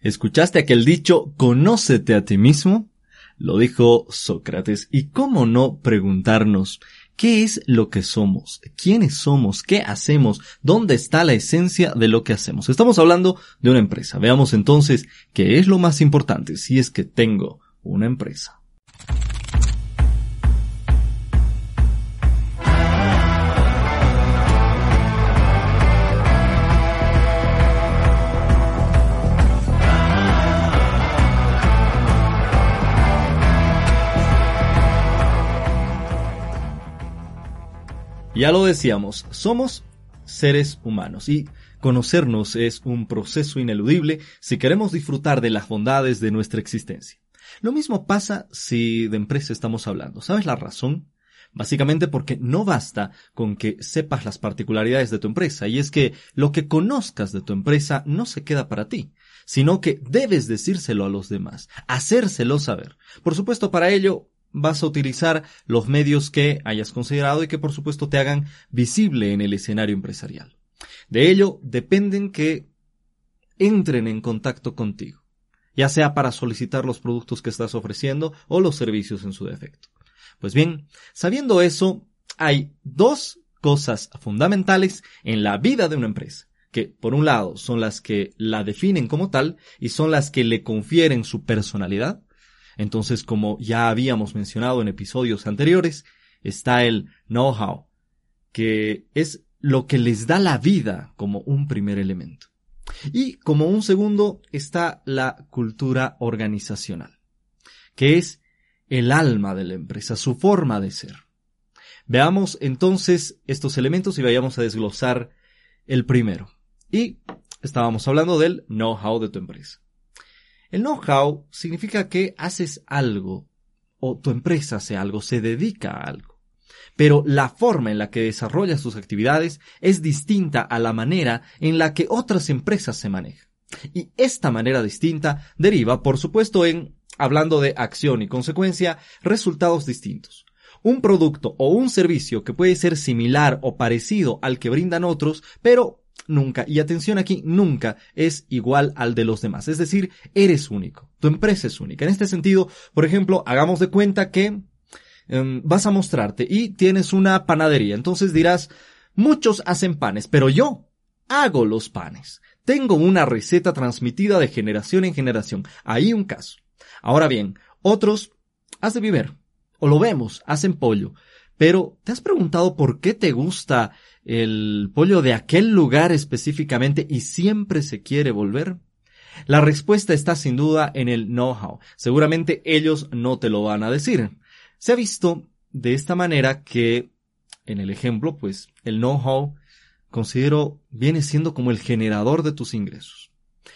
¿Escuchaste aquel dicho, conócete a ti mismo? Lo dijo Sócrates. ¿Y cómo no preguntarnos qué es lo que somos? ¿Quiénes somos? ¿Qué hacemos? ¿Dónde está la esencia de lo que hacemos? Estamos hablando de una empresa. Veamos entonces qué es lo más importante si es que tengo una empresa. Ya lo decíamos, somos seres humanos y conocernos es un proceso ineludible si queremos disfrutar de las bondades de nuestra existencia. Lo mismo pasa si de empresa estamos hablando. ¿Sabes la razón? Básicamente porque no basta con que sepas las particularidades de tu empresa, y es que lo que conozcas de tu empresa no se queda para ti, sino que debes decírselo a los demás, hacérselo saber. Por supuesto, para ello vas a utilizar los medios que hayas considerado y que por supuesto te hagan visible en el escenario empresarial. De ello dependen que entren en contacto contigo, ya sea para solicitar los productos que estás ofreciendo o los servicios en su defecto. Pues bien, sabiendo eso, hay dos cosas fundamentales en la vida de una empresa, que por un lado son las que la definen como tal y son las que le confieren su personalidad, entonces, como ya habíamos mencionado en episodios anteriores, está el know-how, que es lo que les da la vida como un primer elemento. Y como un segundo está la cultura organizacional, que es el alma de la empresa, su forma de ser. Veamos entonces estos elementos y vayamos a desglosar el primero. Y estábamos hablando del know-how de tu empresa. El know-how significa que haces algo o tu empresa hace algo, se dedica a algo. Pero la forma en la que desarrollas tus actividades es distinta a la manera en la que otras empresas se manejan. Y esta manera distinta deriva, por supuesto, en, hablando de acción y consecuencia, resultados distintos. Un producto o un servicio que puede ser similar o parecido al que brindan otros, pero nunca, y atención aquí, nunca es igual al de los demás. Es decir, eres único. Tu empresa es única. En este sentido, por ejemplo, hagamos de cuenta que em, vas a mostrarte y tienes una panadería. Entonces dirás, muchos hacen panes, pero yo hago los panes. Tengo una receta transmitida de generación en generación. Ahí un caso. Ahora bien, otros hacen viver. O lo vemos, hacen pollo. Pero, ¿te has preguntado por qué te gusta el pollo de aquel lugar específicamente y siempre se quiere volver? La respuesta está sin duda en el know-how. Seguramente ellos no te lo van a decir. Se ha visto de esta manera que, en el ejemplo, pues el know-how considero viene siendo como el generador de tus ingresos.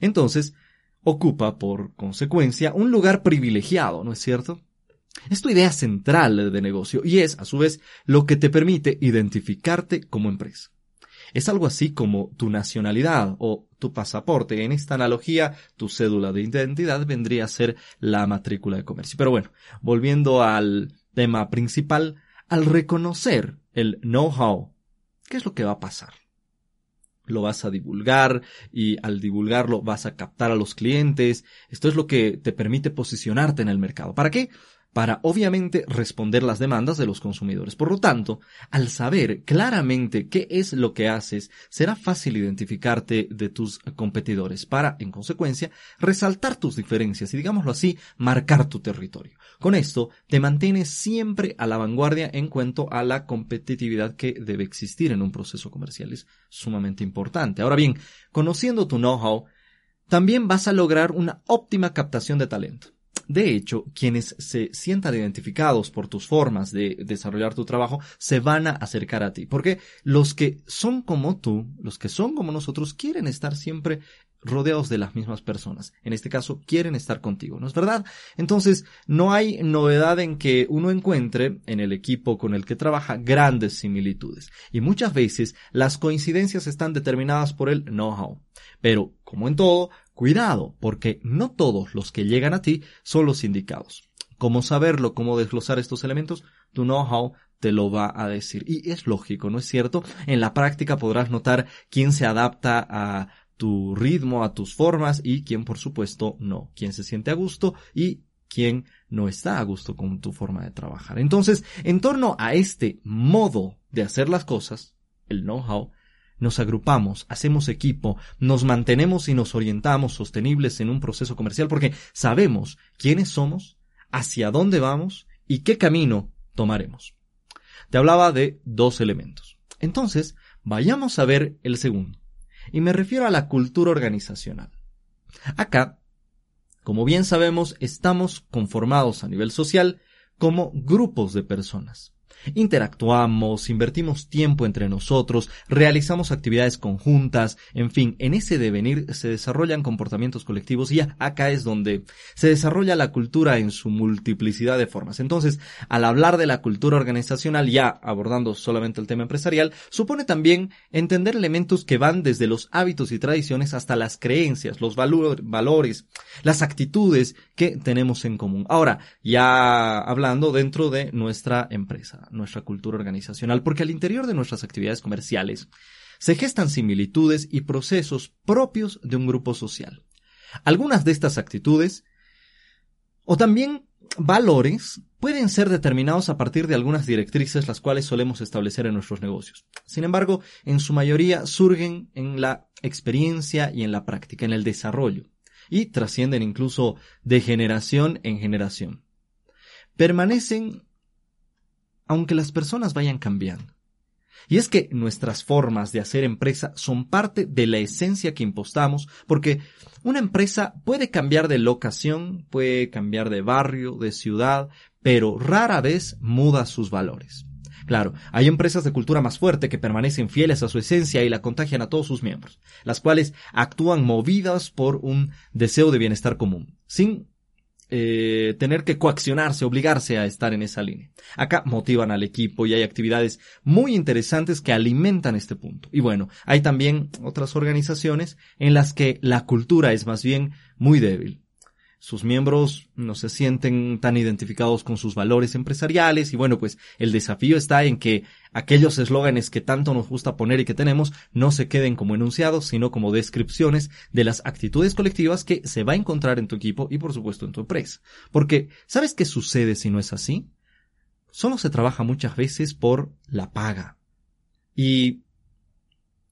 Entonces, ocupa por consecuencia un lugar privilegiado, ¿no es cierto? Es tu idea central de negocio y es, a su vez, lo que te permite identificarte como empresa. Es algo así como tu nacionalidad o tu pasaporte. En esta analogía, tu cédula de identidad vendría a ser la matrícula de comercio. Pero bueno, volviendo al tema principal, al reconocer el know-how, ¿qué es lo que va a pasar? Lo vas a divulgar y al divulgarlo vas a captar a los clientes. Esto es lo que te permite posicionarte en el mercado. ¿Para qué? Para obviamente responder las demandas de los consumidores. Por lo tanto, al saber claramente qué es lo que haces, será fácil identificarte de tus competidores para, en consecuencia, resaltar tus diferencias y, digámoslo así, marcar tu territorio. Con esto, te mantienes siempre a la vanguardia en cuanto a la competitividad que debe existir en un proceso comercial. Es sumamente importante. Ahora bien, conociendo tu know-how, también vas a lograr una óptima captación de talento. De hecho, quienes se sientan identificados por tus formas de desarrollar tu trabajo se van a acercar a ti. Porque los que son como tú, los que son como nosotros, quieren estar siempre rodeados de las mismas personas. En este caso, quieren estar contigo, ¿no es verdad? Entonces, no hay novedad en que uno encuentre en el equipo con el que trabaja grandes similitudes. Y muchas veces las coincidencias están determinadas por el know-how. Pero, como en todo, Cuidado, porque no todos los que llegan a ti son los indicados. ¿Cómo saberlo? ¿Cómo desglosar estos elementos? Tu know-how te lo va a decir. Y es lógico, ¿no es cierto? En la práctica podrás notar quién se adapta a tu ritmo, a tus formas y quien por supuesto no, quien se siente a gusto y quien no está a gusto con tu forma de trabajar. Entonces, en torno a este modo de hacer las cosas, el know-how, nos agrupamos, hacemos equipo, nos mantenemos y nos orientamos sostenibles en un proceso comercial porque sabemos quiénes somos, hacia dónde vamos y qué camino tomaremos. Te hablaba de dos elementos. Entonces, vayamos a ver el segundo. Y me refiero a la cultura organizacional. Acá, como bien sabemos, estamos conformados a nivel social como grupos de personas. Interactuamos, invertimos tiempo entre nosotros, realizamos actividades conjuntas, en fin, en ese devenir se desarrollan comportamientos colectivos y acá es donde se desarrolla la cultura en su multiplicidad de formas. Entonces, al hablar de la cultura organizacional, ya abordando solamente el tema empresarial, supone también entender elementos que van desde los hábitos y tradiciones hasta las creencias, los valores, las actitudes que tenemos en común. Ahora, ya hablando dentro de nuestra empresa nuestra cultura organizacional, porque al interior de nuestras actividades comerciales se gestan similitudes y procesos propios de un grupo social. Algunas de estas actitudes, o también valores, pueden ser determinados a partir de algunas directrices las cuales solemos establecer en nuestros negocios. Sin embargo, en su mayoría surgen en la experiencia y en la práctica, en el desarrollo, y trascienden incluso de generación en generación. Permanecen aunque las personas vayan cambiando. Y es que nuestras formas de hacer empresa son parte de la esencia que impostamos, porque una empresa puede cambiar de locación, puede cambiar de barrio, de ciudad, pero rara vez muda sus valores. Claro, hay empresas de cultura más fuerte que permanecen fieles a su esencia y la contagian a todos sus miembros, las cuales actúan movidas por un deseo de bienestar común, sin eh, tener que coaccionarse, obligarse a estar en esa línea. Acá motivan al equipo y hay actividades muy interesantes que alimentan este punto. Y bueno, hay también otras organizaciones en las que la cultura es más bien muy débil sus miembros no se sienten tan identificados con sus valores empresariales y bueno, pues el desafío está en que aquellos eslóganes que tanto nos gusta poner y que tenemos no se queden como enunciados, sino como descripciones de las actitudes colectivas que se va a encontrar en tu equipo y por supuesto en tu empresa. Porque, ¿sabes qué sucede si no es así? Solo se trabaja muchas veces por la paga. Y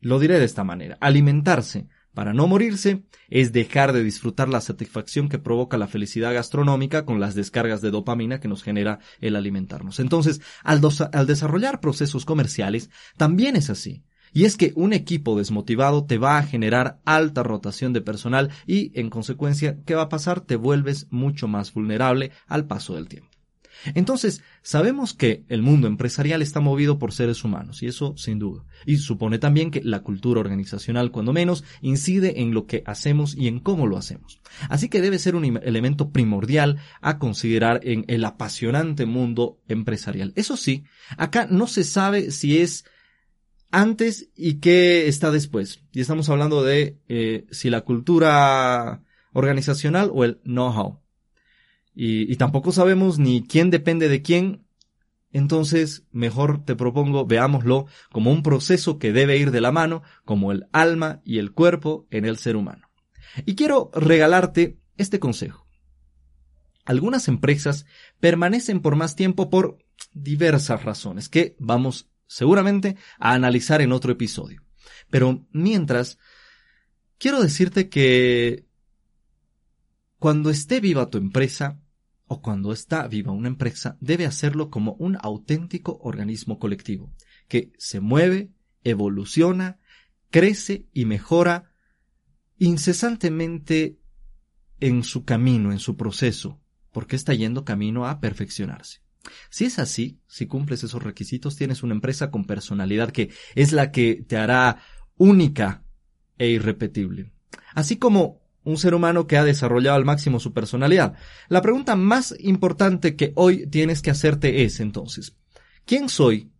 lo diré de esta manera, alimentarse para no morirse es dejar de disfrutar la satisfacción que provoca la felicidad gastronómica con las descargas de dopamina que nos genera el alimentarnos. Entonces, al, desarrollar procesos comerciales, también es así. Y es que un equipo desmotivado te va a generar alta rotación de personal y, en consecuencia, ¿qué va a pasar? Te vuelves mucho más vulnerable al paso del tiempo. Entonces, sabemos que el mundo empresarial está movido por seres humanos, y eso sin duda. Y supone también que la cultura organizacional, cuando menos, incide en lo que hacemos y en cómo lo hacemos. Así que debe ser un elemento primordial a considerar en el apasionante mundo empresarial. Eso sí, acá no se sabe si es antes y qué está después. Y estamos hablando de eh, si la cultura organizacional o el know-how y, tampoco sabemos ni quién depende de quién, entonces mejor te propongo veámoslo como un proceso que debe ir de la mano, como el alma y el cuerpo en el ser humano. Y quiero regalarte este consejo. Algunas empresas permanecen por más tiempo por diversas razones que vamos seguramente a analizar en otro episodio. Pero mientras, quiero decirte que cuando esté viva tu empresa, o cuando está viva una empresa, debe hacerlo como un auténtico organismo colectivo, que se mueve, evoluciona, crece y mejora incesantemente en su camino, en su proceso, porque está yendo camino a perfeccionarse. Si es así, si cumples esos requisitos, tienes una empresa con personalidad que es la que te hará única e irrepetible. Así como un ser humano que ha desarrollado al máximo su personalidad. La pregunta más importante que hoy tienes que hacerte es entonces, ¿quién soy?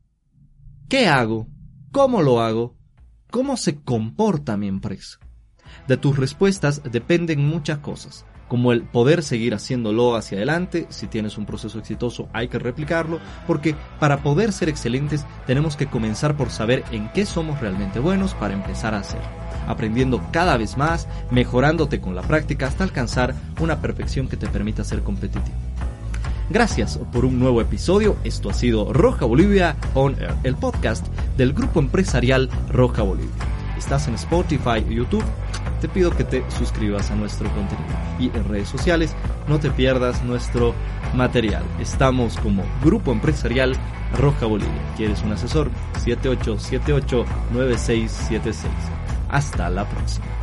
¿Qué hago? ¿Cómo lo hago? ¿Cómo se comporta mi empresa? De tus respuestas dependen muchas cosas, como el poder seguir haciéndolo hacia adelante, si tienes un proceso exitoso hay que replicarlo, porque para poder ser excelentes tenemos que comenzar por saber en qué somos realmente buenos para empezar a hacerlo. Aprendiendo cada vez más, mejorándote con la práctica hasta alcanzar una perfección que te permita ser competitivo. Gracias por un nuevo episodio. Esto ha sido Roja Bolivia On Air, el podcast del grupo empresarial Roja Bolivia. Estás en Spotify YouTube. Te pido que te suscribas a nuestro contenido. Y en redes sociales no te pierdas nuestro material. Estamos como Grupo Empresarial Roja Bolivia. ¿Quieres un asesor? 7878-9676. Hasta la próxima.